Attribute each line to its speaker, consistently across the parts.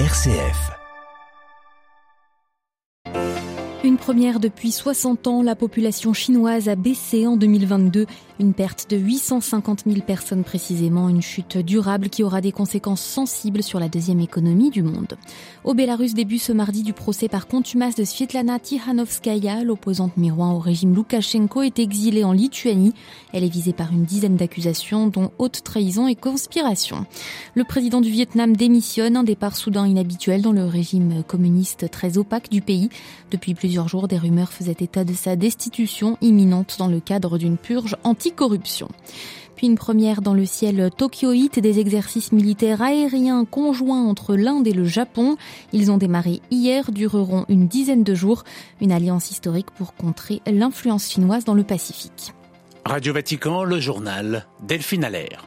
Speaker 1: RCF.
Speaker 2: Une première depuis 60 ans, la population chinoise a baissé en 2022. Une perte de 850 000 personnes précisément, une chute durable qui aura des conséquences sensibles sur la deuxième économie du monde. Au Bélarus début ce mardi du procès par contumace de Svietlana Tikhanovskaya, l'opposante miroir au régime Loukachenko est exilée en Lituanie. Elle est visée par une dizaine d'accusations dont haute trahison et conspiration. Le président du Vietnam démissionne, un départ soudain inhabituel dans le régime communiste très opaque du pays. Depuis plusieurs jours, des rumeurs faisaient état de sa destitution imminente dans le cadre d'une purge anticorruption. Puis une première dans le ciel tokyoïte des exercices militaires aériens conjoints entre l'Inde et le Japon. Ils ont démarré hier, dureront une dizaine de jours. Une alliance historique pour contrer l'influence chinoise dans le Pacifique.
Speaker 3: Radio Vatican, le journal Delphine Allaire.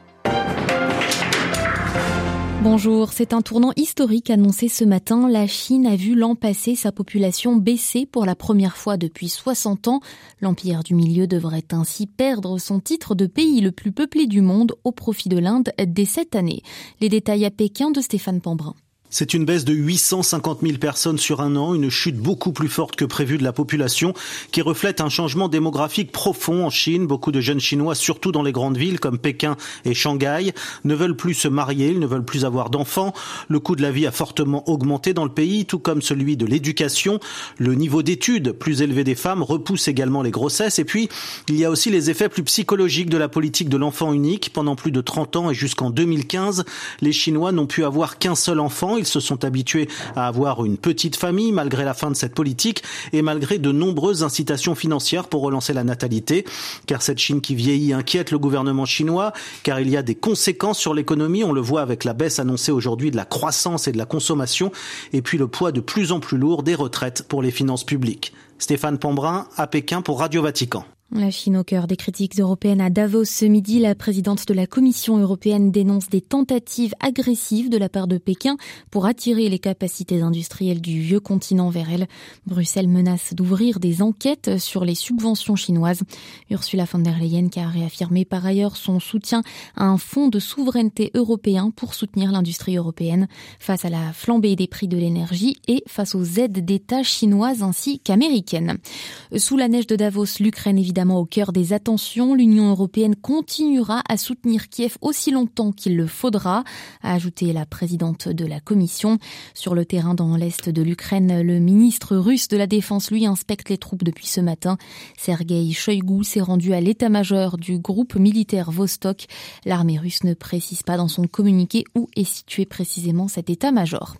Speaker 2: Bonjour, c'est un tournant historique annoncé ce matin. La Chine a vu l'an passé sa population baisser pour la première fois depuis 60 ans. L'Empire du Milieu devrait ainsi perdre son titre de pays le plus peuplé du monde au profit de l'Inde dès cette année. Les détails à Pékin de Stéphane Pambrin.
Speaker 4: C'est une baisse de 850 000 personnes sur un an, une chute beaucoup plus forte que prévu de la population, qui reflète un changement démographique profond en Chine. Beaucoup de jeunes Chinois, surtout dans les grandes villes comme Pékin et Shanghai, ne veulent plus se marier, ils ne veulent plus avoir d'enfants. Le coût de la vie a fortement augmenté dans le pays, tout comme celui de l'éducation. Le niveau d'études plus élevé des femmes repousse également les grossesses. Et puis, il y a aussi les effets plus psychologiques de la politique de l'enfant unique. Pendant plus de 30 ans et jusqu'en 2015, les Chinois n'ont pu avoir qu'un seul enfant ils se sont habitués à avoir une petite famille malgré la fin de cette politique et malgré de nombreuses incitations financières pour relancer la natalité. Car cette Chine qui vieillit inquiète le gouvernement chinois, car il y a des conséquences sur l'économie. On le voit avec la baisse annoncée aujourd'hui de la croissance et de la consommation, et puis le poids de plus en plus lourd des retraites pour les finances publiques. Stéphane Pambrin à Pékin pour Radio Vatican.
Speaker 2: La Chine au cœur des critiques européennes à Davos ce midi, la présidente de la Commission européenne dénonce des tentatives agressives de la part de Pékin pour attirer les capacités industrielles du vieux continent vers elle. Bruxelles menace d'ouvrir des enquêtes sur les subventions chinoises. Ursula von der Leyen qui a réaffirmé par ailleurs son soutien à un fonds de souveraineté européen pour soutenir l'industrie européenne face à la flambée des prix de l'énergie et face aux aides d'État chinoises ainsi qu'américaines. Sous la neige de Davos, l'Ukraine évidemment au cœur des attentions. L'Union européenne continuera à soutenir Kiev aussi longtemps qu'il le faudra, a ajouté la présidente de la Commission. Sur le terrain dans l'est de l'Ukraine, le ministre russe de la Défense, lui, inspecte les troupes depuis ce matin. Sergei Shoigu s'est rendu à l'état-major du groupe militaire Vostok. L'armée russe ne précise pas dans son communiqué où est situé précisément cet état-major.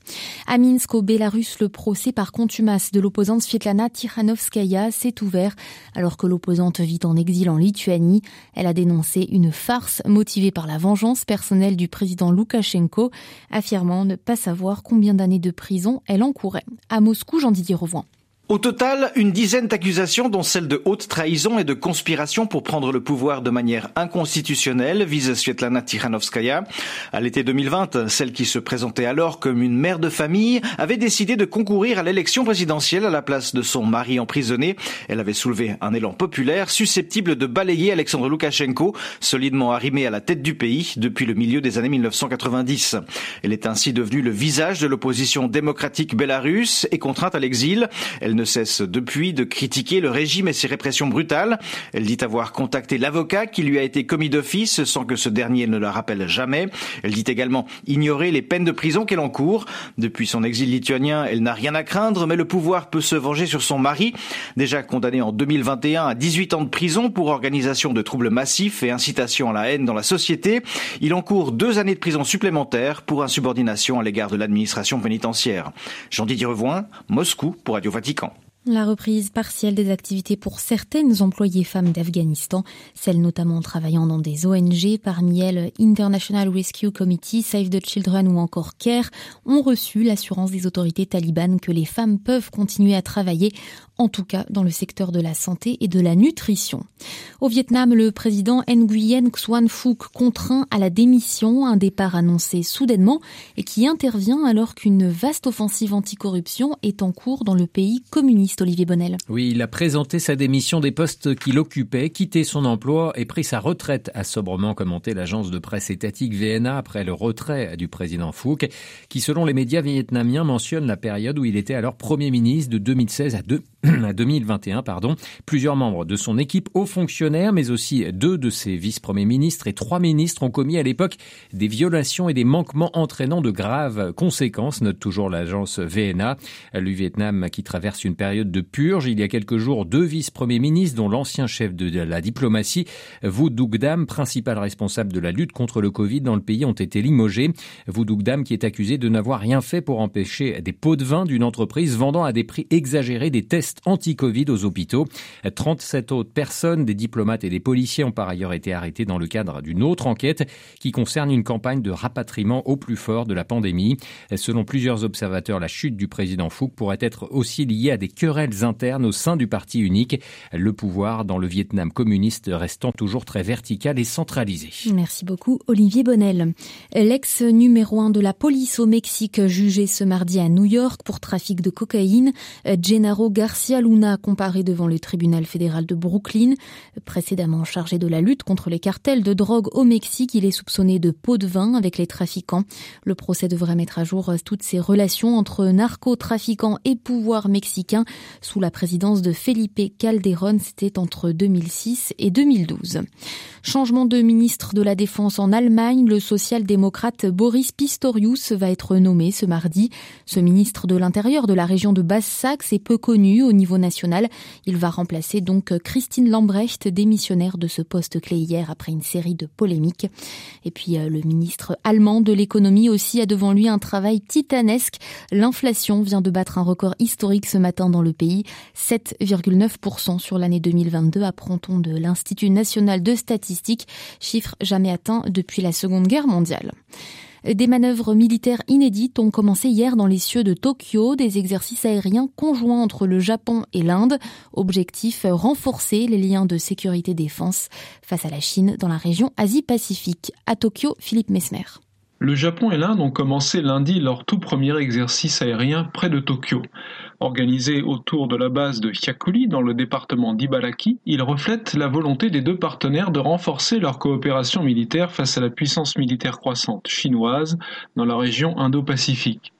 Speaker 2: À Minsk, au Bélarus, le procès par contumace de l'opposante Svietlana Tikhanovskaya s'est ouvert alors que l'opposante vit en exil en Lituanie. Elle a dénoncé une farce motivée par la vengeance personnelle du président Loukachenko, affirmant ne pas savoir combien d'années de prison elle encourait. À Moscou, Jean-Didier Revoin.
Speaker 5: Au total, une dizaine d'accusations, dont celle de haute trahison et de conspiration pour prendre le pouvoir de manière inconstitutionnelle, vise Svetlana Tikhanovskaya. À l'été 2020, celle qui se présentait alors comme une mère de famille avait décidé de concourir à l'élection présidentielle à la place de son mari emprisonné. Elle avait soulevé un élan populaire susceptible de balayer Alexandre Loukachenko, solidement arrimé à la tête du pays depuis le milieu des années 1990. Elle est ainsi devenue le visage de l'opposition démocratique bélarusse et contrainte à l'exil. Ne cesse depuis de critiquer le régime et ses répressions brutales. Elle dit avoir contacté l'avocat qui lui a été commis d'office sans que ce dernier ne la rappelle jamais. Elle dit également ignorer les peines de prison qu'elle encourt. Depuis son exil lituanien, elle n'a rien à craindre, mais le pouvoir peut se venger sur son mari, déjà condamné en 2021 à 18 ans de prison pour organisation de troubles massifs et incitation à la haine dans la société. Il encourt deux années de prison supplémentaires pour insubordination à l'égard de l'administration pénitentiaire. Jean-Didier Revoin, Moscou pour Radio Vatican.
Speaker 2: La reprise partielle des activités pour certaines employées femmes d'Afghanistan, celles notamment travaillant dans des ONG, parmi elles International Rescue Committee, Save the Children ou encore CARE, ont reçu l'assurance des autorités talibanes que les femmes peuvent continuer à travailler en tout cas dans le secteur de la santé et de la nutrition. Au Vietnam, le président Nguyen Xuan Phuc contraint à la démission, un départ annoncé soudainement et qui intervient alors qu'une vaste offensive anticorruption est en cours dans le pays communiste Olivier Bonnel.
Speaker 1: Oui, il a présenté sa démission des postes qu'il occupait, quitté son emploi et pris sa retraite, a sobrement commenté l'agence de presse étatique VNA après le retrait du président Phuc, qui selon les médias vietnamiens mentionne la période où il était alors Premier ministre de 2016 à 2 à 2021, pardon, plusieurs membres de son équipe, hauts fonctionnaires, mais aussi deux de ses vice-premiers ministres et trois ministres ont commis à l'époque des violations et des manquements entraînant de graves conséquences, note toujours l'agence VNA. Le Vietnam qui traverse une période de purge. Il y a quelques jours, deux vice-premiers ministres, dont l'ancien chef de la diplomatie, Vu Duc Dam, principal responsable de la lutte contre le Covid dans le pays, ont été limogés. Vu Duc Dam qui est accusé de n'avoir rien fait pour empêcher des pots de vin d'une entreprise vendant à des prix exagérés des tests anti-Covid aux hôpitaux. 37 autres personnes, des diplomates et des policiers ont par ailleurs été arrêtés dans le cadre d'une autre enquête qui concerne une campagne de rapatriement au plus fort de la pandémie. Selon plusieurs observateurs, la chute du président Phuc pourrait être aussi liée à des querelles internes au sein du parti unique, le pouvoir dans le Vietnam communiste restant toujours très vertical et centralisé.
Speaker 2: Merci beaucoup Olivier Bonnel. L'ex numéro un de la police au Mexique jugé ce mardi à New York pour trafic de cocaïne, Gennaro Garcia Garcia Luna comparé devant le tribunal fédéral de Brooklyn. Précédemment chargé de la lutte contre les cartels de drogue au Mexique, il est soupçonné de pot de vin avec les trafiquants. Le procès devrait mettre à jour toutes ces relations entre narcotrafiquants et pouvoir mexicain sous la présidence de Felipe Calderón. C'était entre 2006 et 2012. Changement de ministre de la Défense en Allemagne, le social-démocrate Boris Pistorius va être nommé ce mardi. Ce ministre de l'Intérieur de la région de Basse-Saxe est peu connu au niveau national. Il va remplacer donc Christine Lambrecht, démissionnaire de ce poste clé hier après une série de polémiques. Et puis euh, le ministre allemand de l'économie aussi a devant lui un travail titanesque. L'inflation vient de battre un record historique ce matin dans le pays, 7,9% sur l'année 2022, apprend-on de l'Institut national de statistique, chiffre jamais atteint depuis la Seconde Guerre mondiale. Des manœuvres militaires inédites ont commencé hier dans les cieux de Tokyo, des exercices aériens conjoints entre le Japon et l'Inde. Objectif, renforcer les liens de sécurité-défense face à la Chine dans la région Asie-Pacifique. À Tokyo, Philippe Mesmer.
Speaker 6: Le Japon et l'Inde ont commencé lundi leur tout premier exercice aérien près de Tokyo. Organisé autour de la base de Hyakuri dans le département d'Ibaraki, il reflète la volonté des deux partenaires de renforcer leur coopération militaire face à la puissance militaire croissante chinoise dans la région Indo-Pacifique.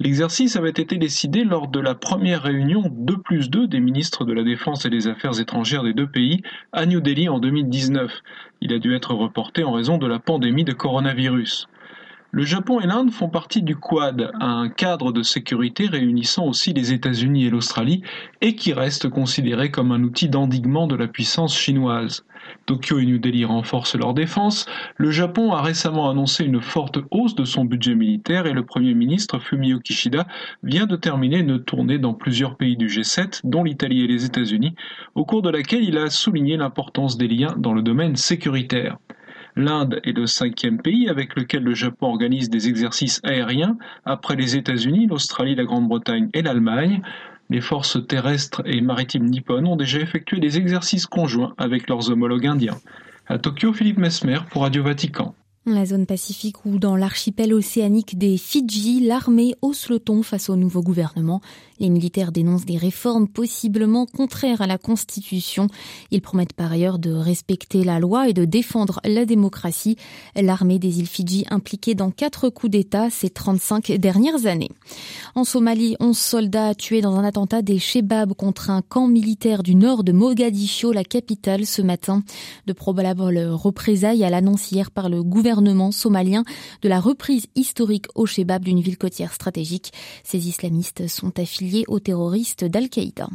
Speaker 6: L'exercice avait été décidé lors de la première réunion 2 plus 2 des ministres de la Défense et des Affaires étrangères des deux pays à New Delhi en 2019. Il a dû être reporté en raison de la pandémie de coronavirus. Le Japon et l'Inde font partie du Quad, un cadre de sécurité réunissant aussi les États-Unis et l'Australie et qui reste considéré comme un outil d'endiguement de la puissance chinoise. Tokyo et New Delhi renforcent leur défense. Le Japon a récemment annoncé une forte hausse de son budget militaire et le Premier ministre Fumio Kishida vient de terminer une tournée dans plusieurs pays du G7, dont l'Italie et les États-Unis, au cours de laquelle il a souligné l'importance des liens dans le domaine sécuritaire. L'Inde est le cinquième pays avec lequel le Japon organise des exercices aériens après les États-Unis, l'Australie, la Grande-Bretagne et l'Allemagne. Les forces terrestres et maritimes nippones ont déjà effectué des exercices conjoints avec leurs homologues indiens. À Tokyo, Philippe Mesmer pour Radio Vatican.
Speaker 2: La zone Pacifique ou dans l'archipel océanique des Fidji, l'armée hausse le ton face au nouveau gouvernement. Les militaires dénoncent des réformes possiblement contraires à la Constitution. Ils promettent par ailleurs de respecter la loi et de défendre la démocratie. L'armée des îles Fidji impliquée dans quatre coups d'État ces 35 dernières années. En Somalie, 11 soldats tués dans un attentat des Shebab contre un camp militaire du nord de Mogadiscio, la capitale, ce matin. De probables représailles à l'annonce hier par le gouvernement somalien de la reprise historique au Shebab d'une ville côtière stratégique. Ces islamistes sont affiliés aux terroristes d'Al-Qaïda.